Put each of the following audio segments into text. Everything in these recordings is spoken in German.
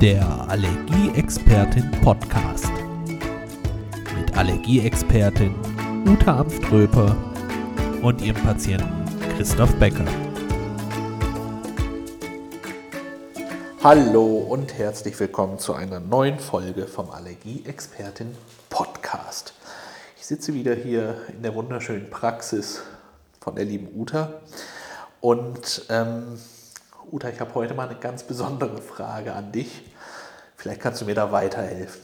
Der Allergieexpertin Podcast. Mit Allergieexpertin Uta Amströper und ihrem Patienten Christoph Becker. Hallo und herzlich willkommen zu einer neuen Folge vom Allergieexpertin Podcast. Ich sitze wieder hier in der wunderschönen Praxis von der lieben Uta und ähm, Uta, ich habe heute mal eine ganz besondere Frage an dich. Vielleicht kannst du mir da weiterhelfen.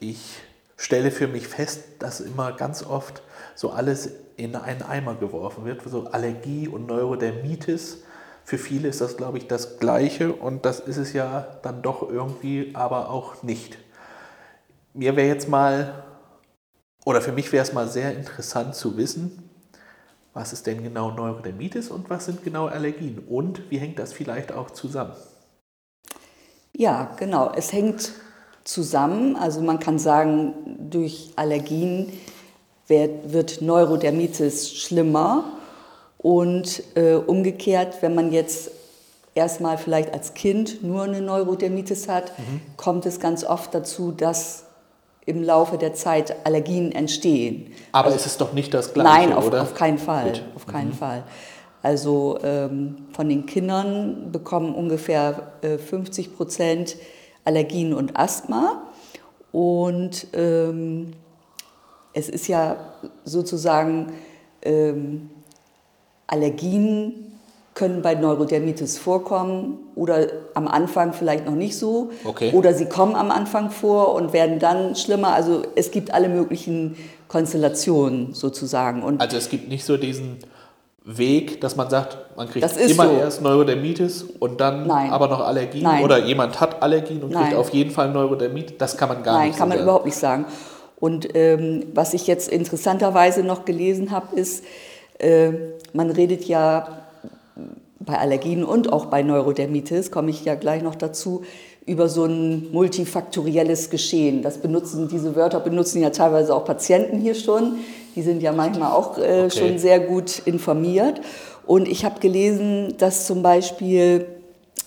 Ich stelle für mich fest, dass immer ganz oft so alles in einen Eimer geworfen wird, so Allergie und Neurodermitis. Für viele ist das, glaube ich, das Gleiche und das ist es ja dann doch irgendwie aber auch nicht. Mir wäre jetzt mal, oder für mich wäre es mal sehr interessant zu wissen, was ist denn genau Neurodermitis und was sind genau Allergien und wie hängt das vielleicht auch zusammen? Ja, genau. Es hängt zusammen. Also man kann sagen, durch Allergien wird, Neurodermitis schlimmer und äh, umgekehrt, wenn man jetzt erstmal vielleicht als Kind nur eine Neurodermitis hat, mhm. kommt es ganz oft dazu, dass im Laufe der Zeit Allergien entstehen. Aber also, es ist doch nicht das Gleiche, nein, auf, oder? auf keinen Fall. Gut. Auf keinen mhm. Fall. Also ähm, von den Kindern bekommen ungefähr äh, 50 Prozent Allergien und Asthma. Und ähm, es ist ja sozusagen, ähm, Allergien können bei Neurodermitis vorkommen oder am Anfang vielleicht noch nicht so. Okay. Oder sie kommen am Anfang vor und werden dann schlimmer. Also es gibt alle möglichen Konstellationen sozusagen. Und also es gibt nicht so diesen Weg, dass man sagt, man kriegt immer so. erst Neurodermitis und dann Nein. aber noch Allergien Nein. oder jemand hat Allergien und Nein. kriegt auf jeden Fall Neurodermitis. Das kann man gar Nein, nicht sagen. Nein, kann man überhaupt nicht sagen. Und ähm, was ich jetzt interessanterweise noch gelesen habe, ist, äh, man redet ja bei Allergien und auch bei Neurodermitis, komme ich ja gleich noch dazu, über so ein multifaktorielles Geschehen. Das benutzen, diese Wörter benutzen ja teilweise auch Patienten hier schon. Die sind ja manchmal auch äh, okay. schon sehr gut informiert. Und ich habe gelesen, dass zum Beispiel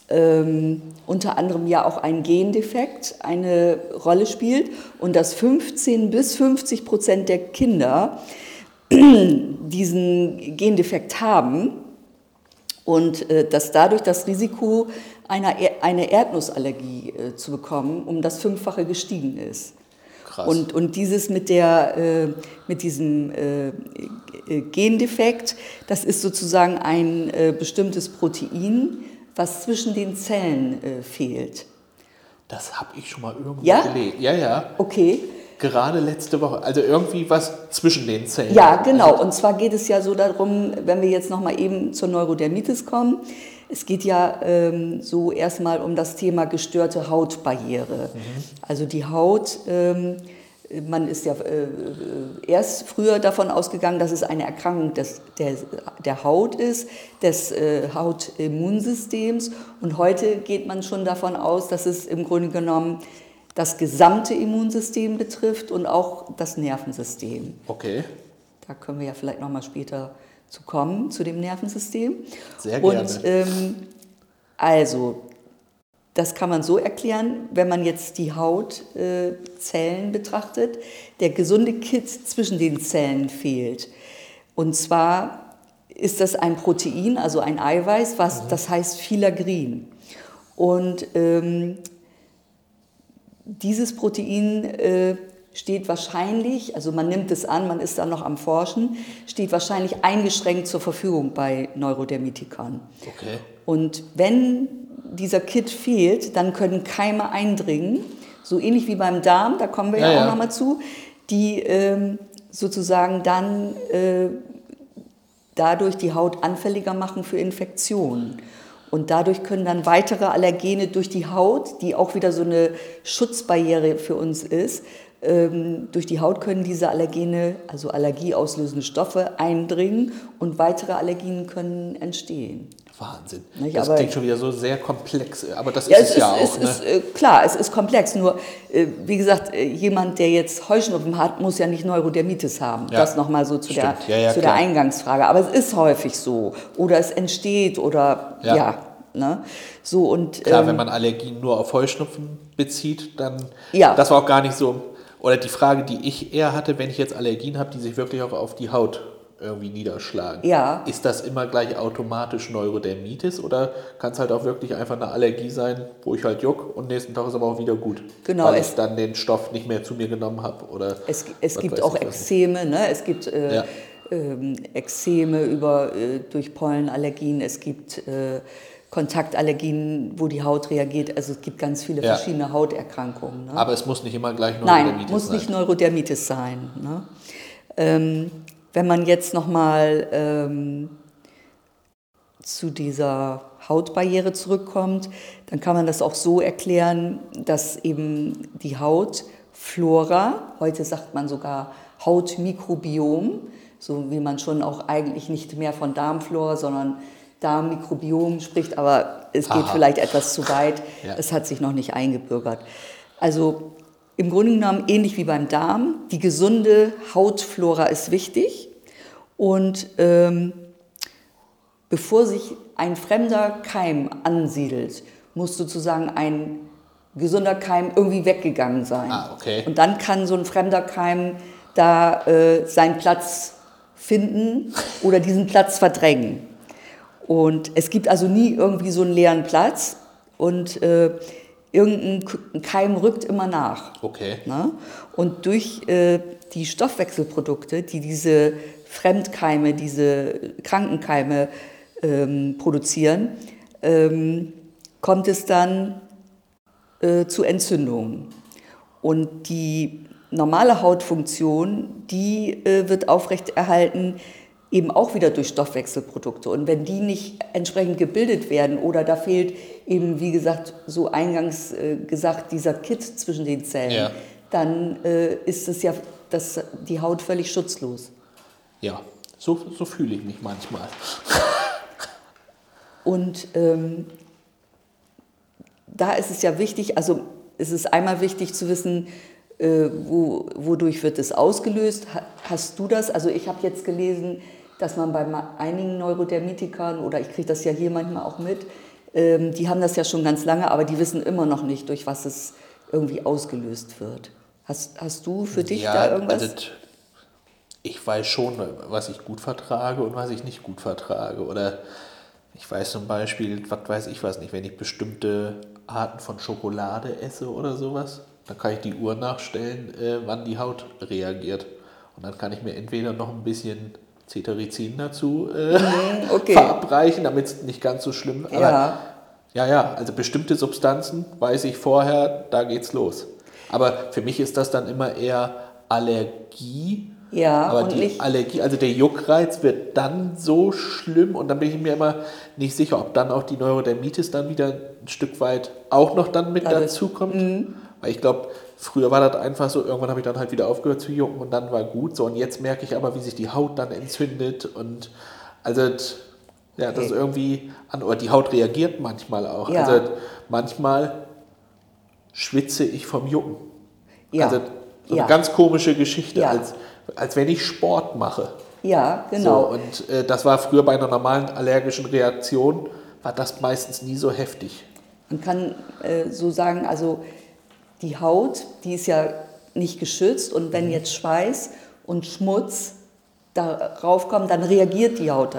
ähm, unter anderem ja auch ein Gendefekt eine Rolle spielt und dass 15 bis 50 Prozent der Kinder diesen Gendefekt haben und äh, dass dadurch das Risiko einer, eine Erdnussallergie äh, zu bekommen um das Fünffache gestiegen ist. Krass. Und, und dieses mit, der, äh, mit diesem Gendefekt, das ist sozusagen ein bestimmtes Protein, was zwischen den Zellen fehlt. Das habe ich schon mal irgendwo ja? gelesen. Ja, ja. Okay. Gerade letzte Woche. Also irgendwie was zwischen den Zellen. Ja, genau. Also und zwar geht es ja so darum, wenn wir jetzt nochmal eben zur Neurodermitis kommen. Es geht ja ähm, so erstmal um das Thema gestörte Hautbarriere. Mhm. Also die Haut, ähm, man ist ja äh, erst früher davon ausgegangen, dass es eine Erkrankung des, der, der Haut ist, des äh, Hautimmunsystems. Und heute geht man schon davon aus, dass es im Grunde genommen das gesamte Immunsystem betrifft und auch das Nervensystem. Okay. Da können wir ja vielleicht noch mal später zu kommen, zu dem Nervensystem. Sehr gerne. Und ähm, also, das kann man so erklären, wenn man jetzt die Hautzellen äh, betrachtet, der gesunde Kit zwischen den Zellen fehlt. Und zwar ist das ein Protein, also ein Eiweiß, was mhm. das heißt Filagrin. Und ähm, dieses Protein äh, steht wahrscheinlich, also man nimmt es an, man ist da noch am Forschen, steht wahrscheinlich eingeschränkt zur Verfügung bei Neurodermitikern. Okay. Und wenn dieser Kit fehlt, dann können Keime eindringen, so ähnlich wie beim Darm, da kommen wir ja, ja auch ja. nochmal zu, die ähm, sozusagen dann äh, dadurch die Haut anfälliger machen für Infektionen. Und dadurch können dann weitere Allergene durch die Haut, die auch wieder so eine Schutzbarriere für uns ist, durch die Haut können diese Allergene, also allergieauslösende Stoffe, eindringen und weitere Allergien können entstehen. Wahnsinn. Nicht? Das aber, klingt schon wieder so sehr komplex, aber das ja, ist es, es ja ist, auch. Ne? Ist, äh, klar, es ist komplex, nur äh, wie gesagt, äh, jemand, der jetzt Heuschnupfen hat, muss ja nicht Neurodermitis haben. Ja. Das nochmal so zu, der, ja, ja, zu der Eingangsfrage. Aber es ist häufig so. Oder es entsteht oder ja. Ne? So und, Klar, ähm, wenn man Allergien nur auf Heuschnupfen bezieht, dann. Ja. Das war auch gar nicht so. Oder die Frage, die ich eher hatte, wenn ich jetzt Allergien habe, die sich wirklich auch auf die Haut irgendwie niederschlagen. Ja. Ist das immer gleich automatisch Neurodermitis oder kann es halt auch wirklich einfach eine Allergie sein, wo ich halt juck und nächsten Tag ist aber auch wieder gut? Genau, Weil ich dann den Stoff nicht mehr zu mir genommen habe oder. Es, es gibt auch. Ekzeme, ne? es gibt äh, Ja. ähm, Ekzeme über, äh, durch Pollenallergien, es gibt äh, Kontaktallergien, wo die Haut reagiert. Also es gibt ganz viele Ja. verschiedene Hauterkrankungen. Ne? Aber es muss nicht immer gleich Nein, Neurodermitis muss sein. nicht Neurodermitis sein. Ne? Ähm, wenn man jetzt nochmal ähm, zu dieser Hautbarriere zurückkommt, dann kann man das auch so erklären, dass eben die Hautflora, heute sagt man sogar Hautmikrobiom, so wie man schon auch eigentlich nicht mehr von Darmflora, sondern Darmmikrobiom spricht, aber es geht Aha. vielleicht etwas zu weit. Ja. Es hat sich noch nicht eingebürgert. Also im Grunde genommen ähnlich wie beim Darm, die gesunde Hautflora ist wichtig und ähm, bevor sich ein fremder Keim ansiedelt, muss sozusagen ein gesunder Keim irgendwie weggegangen sein. Ah, okay. Und dann kann so ein fremder Keim da äh, seinen Platz finden oder diesen Platz verdrängen. Und es gibt also nie irgendwie so einen leeren Platz und äh, irgendein Keim rückt immer nach. Okay. Ne? Und durch äh, die Stoffwechselprodukte, die diese Fremdkeime, diese Krankenkeime ähm, produzieren, ähm, kommt es dann äh, zu Entzündungen. Und die normale Hautfunktion, die äh, wird aufrechterhalten, eben auch wieder durch Stoffwechselprodukte. Und wenn die nicht entsprechend gebildet werden oder da fehlt eben, wie gesagt, so eingangs äh, gesagt, dieser Kit zwischen den Zellen, Ja. dann äh, ist es ja das, die Haut völlig schutzlos. Ja, so, so fühle ich mich manchmal. Und ähm, da ist es ja wichtig, also es ist einmal wichtig zu wissen, äh, wo, wodurch wird es ausgelöst. Ha- Hast du das? Also ich habe jetzt gelesen, dass man bei einigen Neurodermitikern, oder ich kriege das ja hier manchmal auch mit, ähm, die haben das ja schon ganz lange, aber die wissen immer noch nicht, durch was es irgendwie ausgelöst wird. Hast, hast du für dich da irgendwas? also ich weiß schon, was ich gut vertrage und was ich nicht gut vertrage. Oder ich weiß zum Beispiel, was weiß ich was nicht, wenn ich bestimmte Arten von Schokolade esse oder sowas, dann kann ich die Uhr nachstellen, äh, wann die Haut reagiert. Und dann kann ich mir entweder noch ein bisschen Cetirizin dazu äh, okay. verabreichen, damit es nicht ganz so schlimm aber Ja. ja, ja, also bestimmte Substanzen weiß ich vorher, da geht's los. Aber für mich ist das dann immer eher Allergie. Ja, aber und die nicht- Allergie, also der Juckreiz wird dann so schlimm und dann bin ich mir immer nicht sicher, ob dann auch die Neurodermitis dann wieder ein Stück weit auch noch dann mit Dadurch- dazukommt. Mhm. Weil ich glaube, früher war das einfach so, irgendwann habe ich dann halt wieder aufgehört zu jucken und dann war gut. So, und jetzt merke ich aber, wie sich die Haut dann entzündet und also ja, das ist irgendwie an, oder die Haut reagiert manchmal auch. Ja. Also manchmal schwitze ich vom Jucken. Ja. Also so Ja. eine ganz komische Geschichte, Ja. als, als wenn ich Sport mache. ja, genau. So, und äh, das war früher bei einer normalen allergischen Reaktion, war das meistens nie so heftig. Man kann äh, so sagen, also die Haut, die ist ja nicht geschützt und Mhm. wenn jetzt Schweiß und Schmutz darauf kommen, dann reagiert die Haut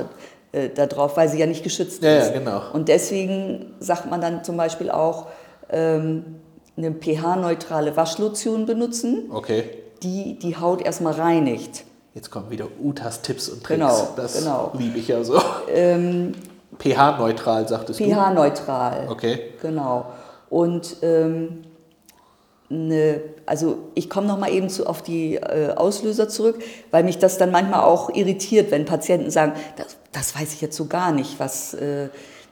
äh, darauf, weil sie ja nicht geschützt Ja, ja, ist. genau. Und deswegen sagt man dann zum Beispiel auch ähm, eine pH-neutrale Waschlotion benutzen, Okay. die die Haut erstmal reinigt. Jetzt kommen wieder Utas Tipps und Tricks. Genau, das genau. liebe ich ja so. pH-neutral, sagtest du? pH-neutral. Okay. Genau. Und ähm, ne, also ich komme noch mal eben zu, auf die äh, Auslöser zurück, weil mich das dann manchmal auch irritiert, wenn Patienten sagen, das, das weiß ich jetzt so gar nicht, was, äh,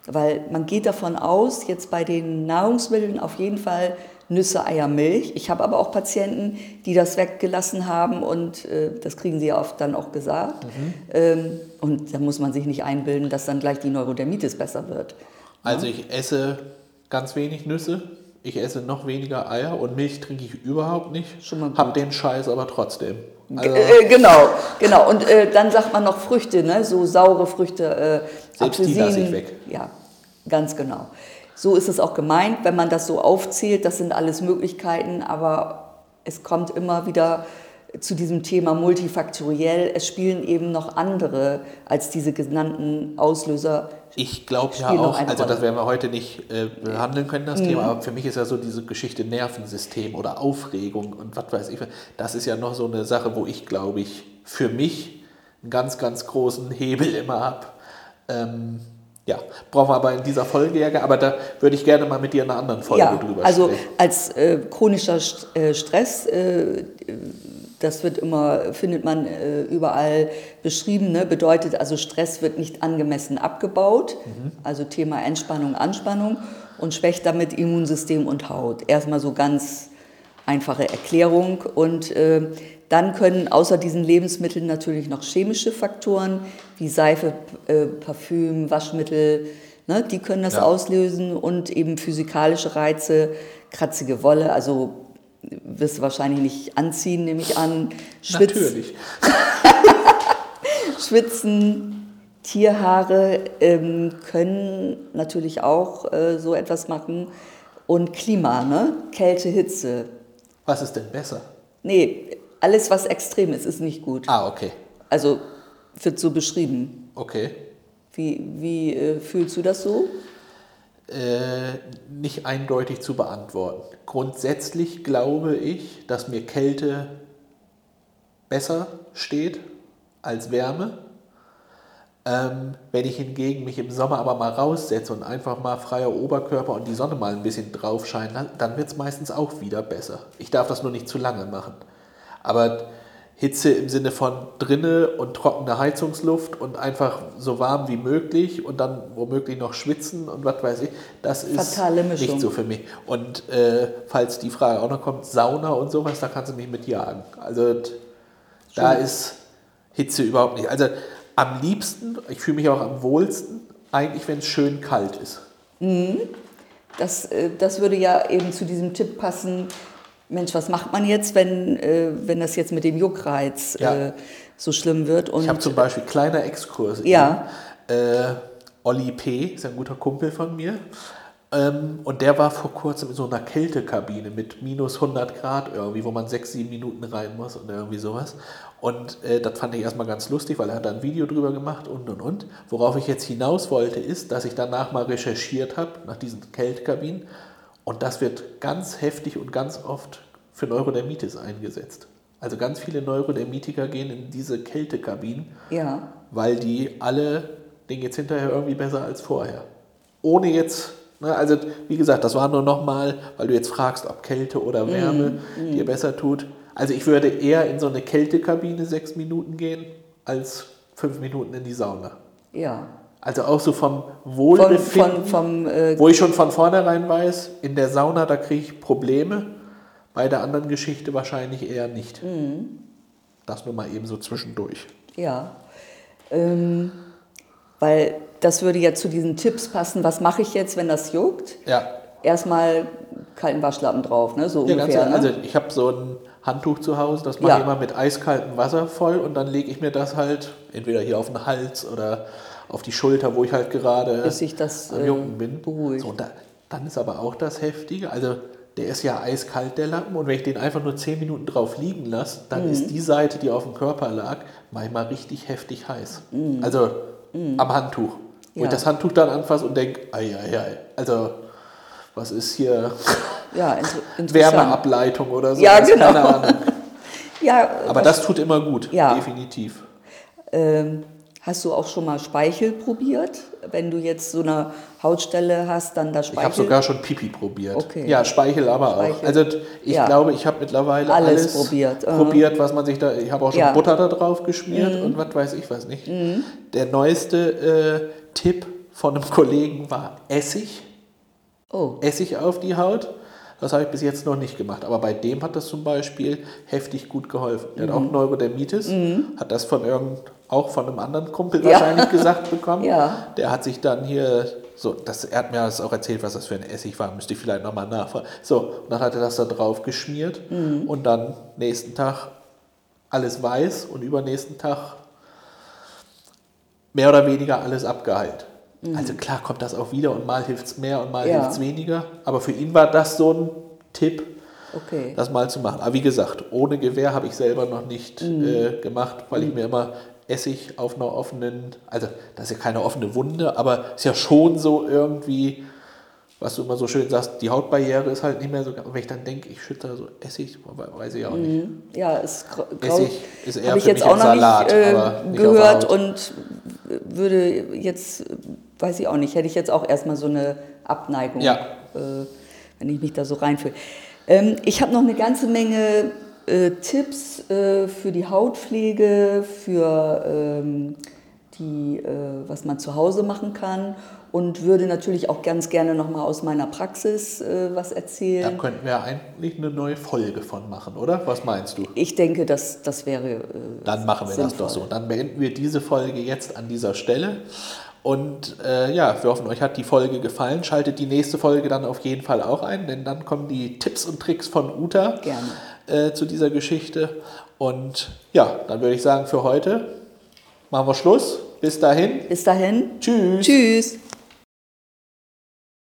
weil man geht davon aus, jetzt bei den Nahrungsmitteln auf jeden Fall Nüsse, Eier, Milch. Ich habe aber auch Patienten, die das weggelassen haben und äh, das kriegen sie ja oft dann auch gesagt. Ähm, und da muss man sich nicht einbilden, dass dann gleich die Neurodermitis besser wird. Also ich esse ganz wenig Nüsse, ich esse noch weniger Eier und Milch trinke ich überhaupt nicht. Schon mal. Hab den Scheiß aber trotzdem. Also, Äh, genau, genau. Und äh, dann sagt man noch Früchte, ne? so saure Früchte, äh, Selbst die lasse ich Apfelsinen. weg. Ja, Ganz genau. So ist es auch gemeint, wenn man das so aufzählt, das sind alles Möglichkeiten, aber es kommt immer wieder zu diesem Thema multifaktoriell. Es spielen eben noch andere als diese genannten Auslöser. Ich glaube ja auch, also das werden wir heute nicht äh, behandeln können, das Thema, aber für mich ist ja so diese Geschichte Nervensystem oder Aufregung und was weiß ich, das ist ja noch so eine Sache, wo ich glaube ich für mich einen ganz, ganz großen Hebel immer habe. Ähm, ja, brauchen wir aber in dieser Folge ja, aber da würde ich gerne mal mit dir in einer anderen Folge Ja, drüber also sprechen. als äh, chronischer St äh, Stress, äh, das wird immer, findet man äh, überall beschrieben, ne? bedeutet also Stress wird nicht angemessen abgebaut, also Thema Entspannung, Anspannung und schwächt damit Immunsystem und Haut. Erstmal so ganz einfache Erklärung und äh, dann können außer diesen Lebensmitteln natürlich noch chemische Faktoren wie Seife, äh, Parfüm, Waschmittel, ne, die können das Ja. auslösen und eben physikalische Reize, kratzige Wolle, also wirst du wahrscheinlich nicht anziehen, nehme ich an. Schwitz, Natürlich. Schwitzen, Tierhaare ähm, können natürlich auch äh, so etwas machen. Und Klima, ne? Kälte, Hitze. Was ist denn besser? Nee, alles, was extrem ist, ist nicht gut. Ah, okay. Also wird so beschrieben. Okay. Wie, wie äh, fühlst du das so? Äh, nicht eindeutig zu beantworten. Grundsätzlich glaube ich, dass mir Kälte besser steht als Wärme. Ähm, wenn ich hingegen mich im Sommer aber mal raussetze und einfach mal freier Oberkörper und die Sonne mal ein bisschen drauf scheinen, dann- wird es meistens auch wieder besser. Ich darf das nur nicht zu lange machen. Aber Hitze im Sinne von drinne und trockene Heizungsluft und einfach so warm wie möglich und dann womöglich noch schwitzen und was weiß ich, das ist nicht so für mich. Und äh, falls die Frage auch noch kommt, Sauna und sowas, da kannst du mich mit jagen. Also t- da ist Hitze überhaupt nicht. Also am liebsten, ich fühle mich auch am wohlsten, eigentlich wenn es schön kalt ist. Das, äh, das würde ja eben zu diesem Tipp passen. Mensch, was macht man jetzt, wenn, äh, wenn das jetzt mit dem Juckreiz Ja. äh, so schlimm wird? Und Ich habe zum Beispiel kleiner Exkurs. Ja. Äh, Olli P. ist ein guter Kumpel von mir. Ähm, und der war vor kurzem in so einer Kältekabine mit minus 100 Grad irgendwie, wo man sechs, sieben Minuten rein muss und irgendwie sowas. Und äh, das fand ich erstmal ganz lustig, weil er hat da ein Video drüber gemacht und und und. Worauf ich jetzt hinaus wollte, ist, dass ich danach mal recherchiert habe nach diesen Kältekabinen. Und das wird ganz heftig und ganz oft für Neurodermitis eingesetzt. Also ganz viele Neurodermitiker gehen in diese Kältekabinen, ja, weil die alle, denen geht hinterher irgendwie besser als vorher. Ohne jetzt, ne, also wie gesagt, das war nur nochmal, weil du jetzt fragst, ob Kälte oder Wärme dir besser tut. Also ich würde eher in so eine Kältekabine sechs Minuten gehen, als fünf Minuten in die Sauna. ja. Also auch so vom Von, Wohlbefinden, von, vom, äh, wo ich schon von vornherein weiß, in der Sauna, da kriege ich Probleme, bei der anderen Geschichte wahrscheinlich eher nicht. Das nur mal eben so zwischendurch. ja. Ähm, weil das würde ja zu diesen Tipps passen. Was mache ich jetzt, wenn das juckt? Ja, Erstmal kalten Waschlappen drauf, ne? so Ja, ungefähr. ne? also ich habe so ein Handtuch zu Hause, das mache Ja. ich immer mit eiskaltem Wasser voll und dann lege ich mir das halt entweder hier auf den Hals oder auf die Schulter, wo ich halt gerade Bis sich das, am Jucken bin. beruhigt. So, da, dann ist aber auch das Heftige, also der ist ja eiskalt, der Lappen, und wenn ich den einfach nur 10 Minuten drauf liegen lasse, dann Mhm. ist die Seite, die auf dem Körper lag, manchmal richtig heftig heiß. Also am Handtuch. Wo Mhm. Ja. ich das Handtuch dann anfasse und denke, ei, ei, ei, also was ist hier ja. Wärmeableitung oder so. Ja, das, genau. Keine Ahnung. Ja, Aber das tut immer gut, Ja. definitiv. Ähm, hast du auch schon mal Speichel probiert? Wenn du jetzt so eine Hautstelle hast, dann das Ich Speichel? habe sogar schon Pipi probiert. Okay. Ja, Speichel aber Speichel. auch. Also ich Ja. glaube, ich habe mittlerweile Alles alles, probiert, aha. probiert, was man sich da. Ich habe auch schon Ja. Mhm. Butter da drauf geschmiert und was weiß ich was nicht. Der neueste äh, Tipp von einem Kollegen war Essig. Oh, Essig auf die Haut. Das habe ich bis jetzt noch nicht gemacht. Aber bei dem hat das zum Beispiel heftig gut geholfen. Der hat auch Mhm. Neurodermitis, hat das von irgend, auch von einem anderen Kumpel Ja. wahrscheinlich gesagt bekommen. Ja. Der hat sich dann hier, so, das, er hat mir das auch erzählt, was das für ein Essig war, müsste ich vielleicht nochmal nachfragen. So, und dann hat er das da drauf geschmiert Mhm. und dann nächsten Tag alles weiß und übernächsten Tag mehr oder weniger alles abgeheilt. Also klar kommt das auch wieder und mal hilft es mehr und mal Ja. hilft es weniger. Aber für ihn war das so ein Tipp, Okay. das mal zu machen. Aber wie gesagt, ohne Gewehr habe ich selber noch nicht Mhm. äh, gemacht, weil ich mir immer Essig auf einer offenen, also das ist ja keine offene Wunde, aber ist ja schon so irgendwie, was du immer so schön sagst, die Hautbarriere ist halt nicht mehr so, wenn ich dann denke, ich schütte da so Essig, weiß ich auch nicht. Ja, ist grau. Essig ist eher Habe ich für jetzt mich auch noch Salat, nicht, äh, nicht der gehört Haut. und würde jetzt, äh, weiß ich auch nicht, hätte ich jetzt auch erstmal so eine Abneigung, Ja. äh, wenn ich mich da so reinfühle. Ähm, ich habe noch eine ganze Menge äh, Tipps äh, für die Hautpflege, für ähm, die, äh, was man zu Hause machen kann und würde natürlich auch ganz gerne noch mal aus meiner Praxis äh, was Da erzählen. könnten wir eigentlich eine neue Folge von machen, oder? Was meinst du? Ich denke, das, das wäre äh, Dann machen wir das sinnvoll. doch so. Dann beenden wir diese Folge jetzt an dieser Stelle. Und äh, ja, wir hoffen, euch hat die Folge gefallen. Schaltet die nächste Folge dann auf jeden Fall auch ein, denn dann kommen die Tipps und Tricks von Uta Gerne. äh, zu dieser Geschichte. Und ja, dann würde ich sagen, für heute machen wir Schluss. Bis dahin. Bis dahin. Tschüss. Tschüss.